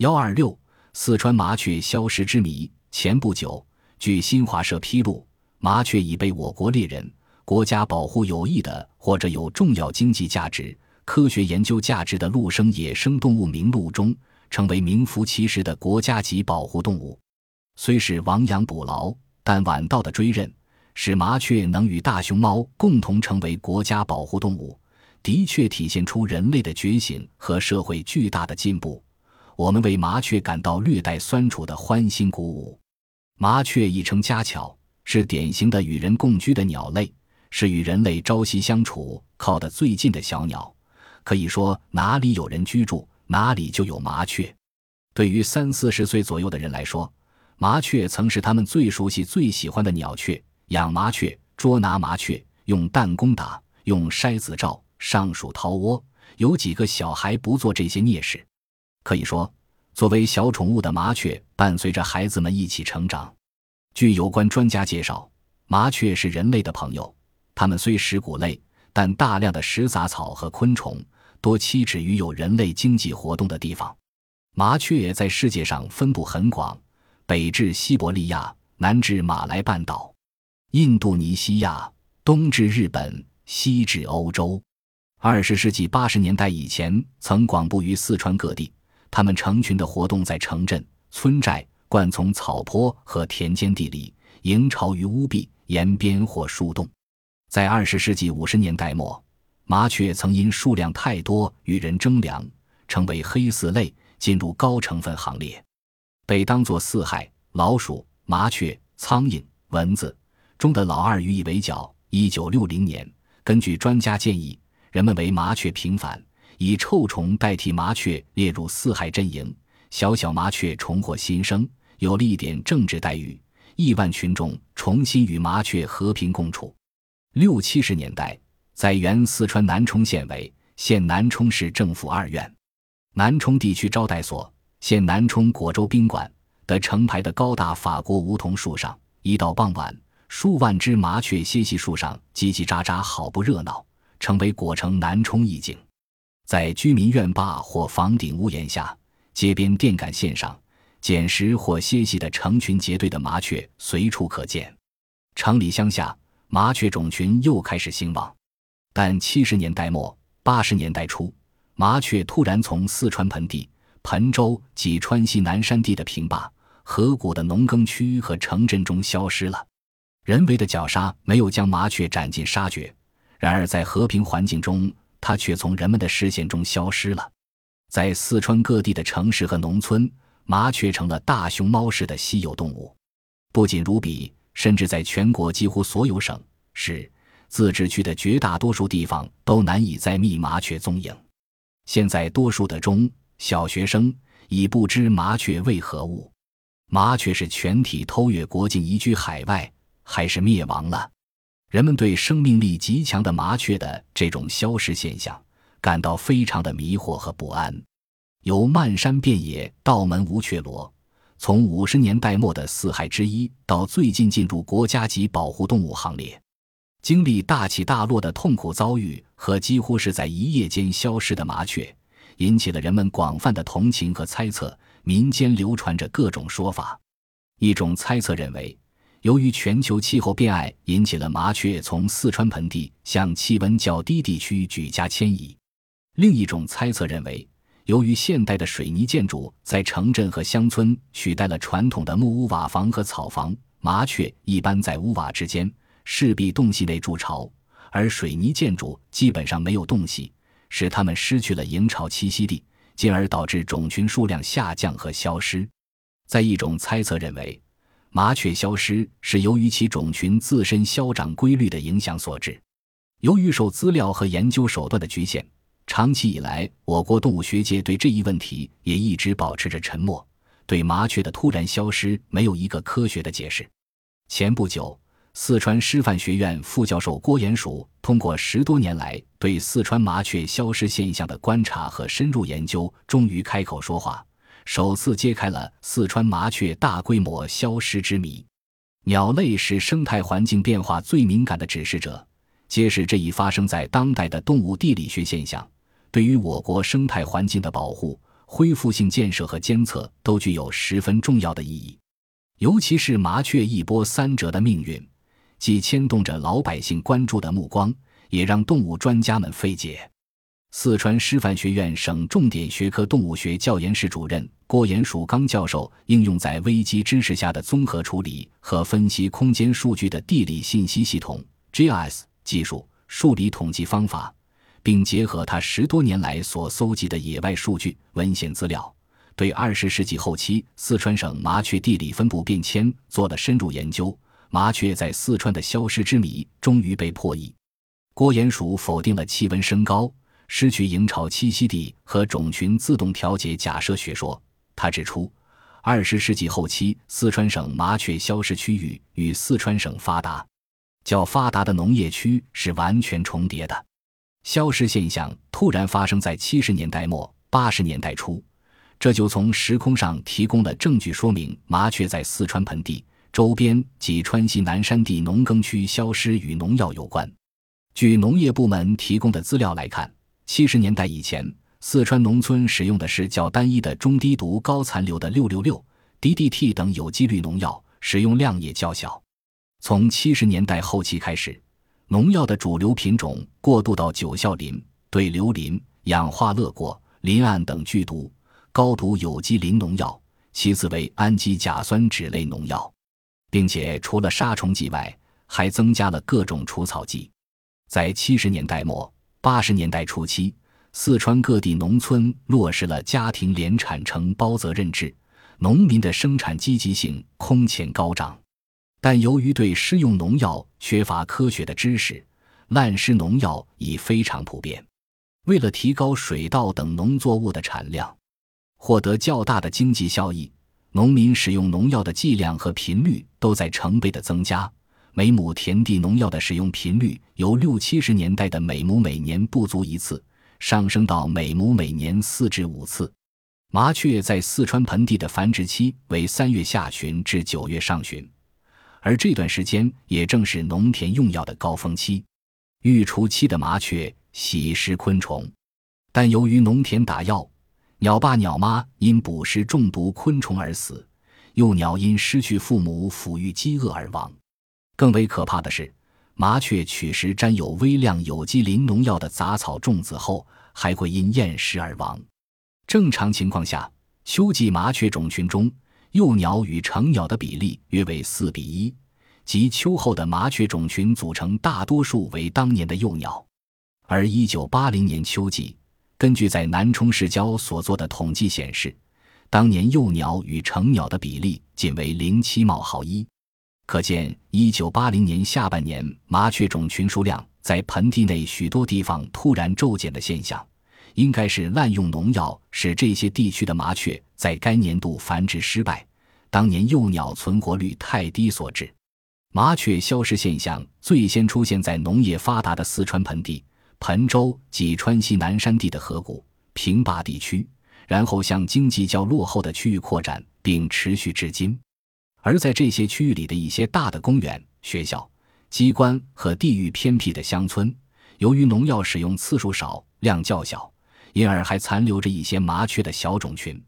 幺二六，四川麻雀消失之谜。前不久，据新华社披露，麻雀已被我国猎人、国家保护有益的或者有重要经济价值、科学研究价值的陆生野生动物名录中，成为名副其实的国家级保护动物。虽是亡羊补牢，但晚到的追认，使麻雀能与大熊猫共同成为国家保护动物，的确体现出人类的觉醒和社会巨大的进步。我们为麻雀感到略带酸楚的欢欣鼓舞。麻雀亦称家巧，是典型的与人共居的鸟类，是与人类朝夕相处靠得最近的小鸟。可以说，哪里有人居住，哪里就有麻雀。对于三四十岁左右的人来说，麻雀曾是他们最熟悉、最喜欢的鸟雀。养麻雀、捉拿麻雀，用弹弓打，用筛子照，上树掏窝，有几个小孩不做这些孽事？可以说，作为小宠物的麻雀，伴随着孩子们一起成长。据有关专家介绍，麻雀是人类的朋友。它们虽食谷类，但大量的食杂草和昆虫，多栖止于有人类经济活动的地方。麻雀在世界上分布很广，北至西伯利亚，南至马来半岛、印度尼西亚，东至日本，西至欧洲。二十世纪八十年代以前，曾广布于四川各地。它们成群的活动在城镇、村寨、灌丛、草坡和田间地里，营巢于屋壁、沿边或树洞。在二十世纪五十年代末，麻雀曾因数量太多与人争粮，成为黑四类，进入高成分行列，被当作四害老鼠、麻雀、苍蝇、蚊子中的老二予以围剿。一九六零年，根据专家建议，人们为麻雀平反。以臭虫代替麻雀列入四害阵营，小小麻雀重获新生，有了一点政治待遇，亿万群众重新与麻雀和平共处。六七十年代，在原四川南充县委现南充市政府二院、南充地区招待所现南充果州宾馆的成排的高大法国梧桐树上，一到傍晚，数万只麻雀歇息树上叽叽喳喳，好不热闹，成为果城南充一景。在居民院坝或房顶屋檐下、街边电杆线上捡食或歇息的成群结队的麻雀随处可见。城里乡下，麻雀种群又开始兴旺。但七十年代末、八十年代初，麻雀突然从四川盆地、盆州及川西南山地的平坝、河谷的农耕区和城镇中消失了。人为的绞杀没有将麻雀斩尽杀绝，然而在和平环境中。它却从人们的视线中消失了。在四川各地的城市和农村，麻雀成了大熊猫式的稀有动物。不仅如彼，甚至在全国几乎所有省市自治区的绝大多数地方都难以再觅麻雀踪影。现在，多数的中小学生已不知麻雀为何物。麻雀是全体偷越国境移居海外，还是灭亡了？人们对生命力极强的麻雀的这种消失现象感到非常的迷惑和不安。由漫山遍野到门无雀罗，从五十年代末的四害之一到最近进入国家级保护动物行列，经历大起大落的痛苦遭遇和几乎是在一夜间消失的麻雀，引起了人们广泛的同情和猜测。民间流传着各种说法，一种猜测认为。由于全球气候变矮引起了麻雀从四川盆地向气温较低地区举家迁移。另一种猜测认为，由于现代的水泥建筑在城镇和乡村取代了传统的木屋瓦房和草房，麻雀一般在屋瓦之间势必洞隙内筑巢，而水泥建筑基本上没有洞隙，使它们失去了营巢栖息地，进而导致种群数量下降和消失。在一种猜测认为。麻雀消失是由于其种群自身消长规律的影响所致。由于受资料和研究手段的局限，长期以来，我国动物学界对这一问题也一直保持着沉默，对麻雀的突然消失没有一个科学的解释。前不久，四川师范学院副教授郭延曙通过十多年来对四川麻雀消失现象的观察和深入研究，终于开口说话。首次揭开了四川麻雀大规模消失之谜。鸟类是生态环境变化最敏感的指示者，揭示这一发生在当代的动物地理学现象对于我国生态环境的保护恢复性建设和监测都具有十分重要的意义。尤其是麻雀一波三折的命运，既牵动着老百姓关注的目光，也让动物专家们费解。四川师范学院省重点学科动物学教研室主任郭延曙刚教授应用在危机知识下的综合处理和分析空间数据的地理信息系统 GIS 技术数理统计方法，并结合他十多年来所搜集的野外数据文献资料，对二十世纪后期四川省麻雀地理分布变迁做了深入研究。麻雀在四川的消失之谜终于被破译。郭延曙否定了气温升高。失去营巢栖息地和种群自动调节假设学说，他指出，二十世纪后期四川省麻雀消失区域与四川省发达、较发达的农业区是完全重叠的。消失现象突然发生在七十年代末八十年代初，这就从时空上提供了证据，说明麻雀在四川盆地周边及川西南山地农耕区消失与农药有关。据农业部门提供的资料来看。七十年代以前，四川农村使用的是较单一的中低毒高残留的六六六、DDT 等有机氯农药，使用量也较小。从七十年代后期开始，农药的主流品种过渡到九效磷、对硫磷、氧化乐果、磷胺等剧毒、高毒有机磷农药，其次为氨基甲酸酯类农药，并且除了杀虫剂外，还增加了各种除草剂。在七十年代末。八十年代初期，四川各地农村落实了家庭联产承包责任制，农民的生产积极性空前高涨。但由于对施用农药缺乏科学的知识，滥施农药已非常普遍。为了提高水稻等农作物的产量，获得较大的经济效益，农民使用农药的剂量和频率都在成倍的增加。每亩田地农药的使用频率由六七十年代的每亩每年不足一次，上升到每亩每年四至五次。麻雀在四川盆地的繁殖期为三月下旬至九月上旬，而这段时间也正是农田用药的高峰期。育雏期的麻雀喜食昆虫，但由于农田打药，鸟爸鸟妈因捕食中毒昆虫而死，幼鸟因失去父母抚育饥饿而亡。更为可怕的是，麻雀取食沾有微量有机磷农药的杂草种子后，还会因厌食而亡。正常情况下，秋季麻雀种群中幼鸟与成鸟的比例约为四比一，即秋后的麻雀种群组成大多数为当年的幼鸟。而一九八零年秋季，根据在南充市郊所做的统计显示，当年幼鸟与成鸟的比例仅为零七冒号一。可见，一九八零年下半年麻雀种群数量在盆地内许多地方突然骤减的现象，应该是滥用农药使这些地区的麻雀在该年度繁殖失败，当年幼鸟存活率太低所致。麻雀消失现象最先出现在农业发达的四川盆地、盆州及川西南山地的河谷、平坝地区，然后向经济较落后的区域扩展，并持续至今。而在这些区域里的一些大的公园、学校、机关和地域偏僻的乡村，由于农药使用次数少、量较小，因而还残留着一些麻雀的小种群。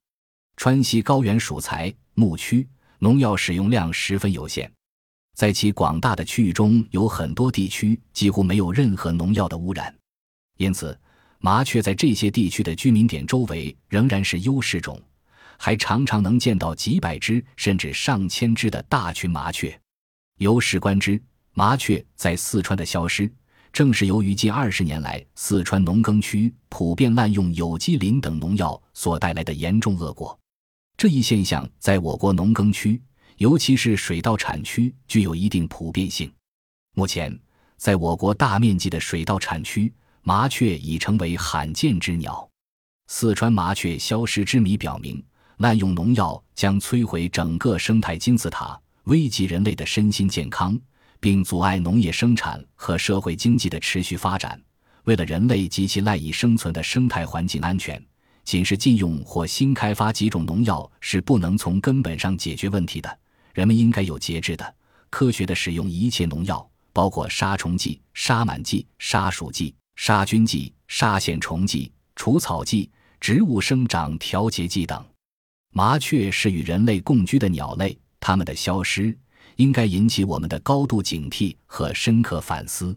川西高原属材牧区，农药使用量十分有限，在其广大的区域中有很多地区几乎没有任何农药的污染，因此麻雀在这些地区的居民点周围仍然是优势种。还常常能见到几百只甚至上千只的大群麻雀。由史观之，麻雀在四川的消失，正是由于近二十年来四川农耕区普遍滥用有机磷等农药所带来的严重恶果。这一现象在我国农耕区，尤其是水稻产区具有一定普遍性。目前，在我国大面积的水稻产区，麻雀已成为罕见之鸟。四川麻雀消失之谜表明。滥用农药将摧毁整个生态金字塔，危及人类的身心健康，并阻碍农业生产和社会经济的持续发展。为了人类及其赖以生存的生态环境安全，仅是禁用或新开发几种农药是不能从根本上解决问题的。人们应该有节制的、科学的使用一切农药，包括杀虫剂、杀螨剂、杀鼠剂、杀菌剂、杀线虫剂、除草剂。植物生长调节剂等。麻雀是与人类共居的鸟类，它们的消失应该引起我们的高度警惕和深刻反思。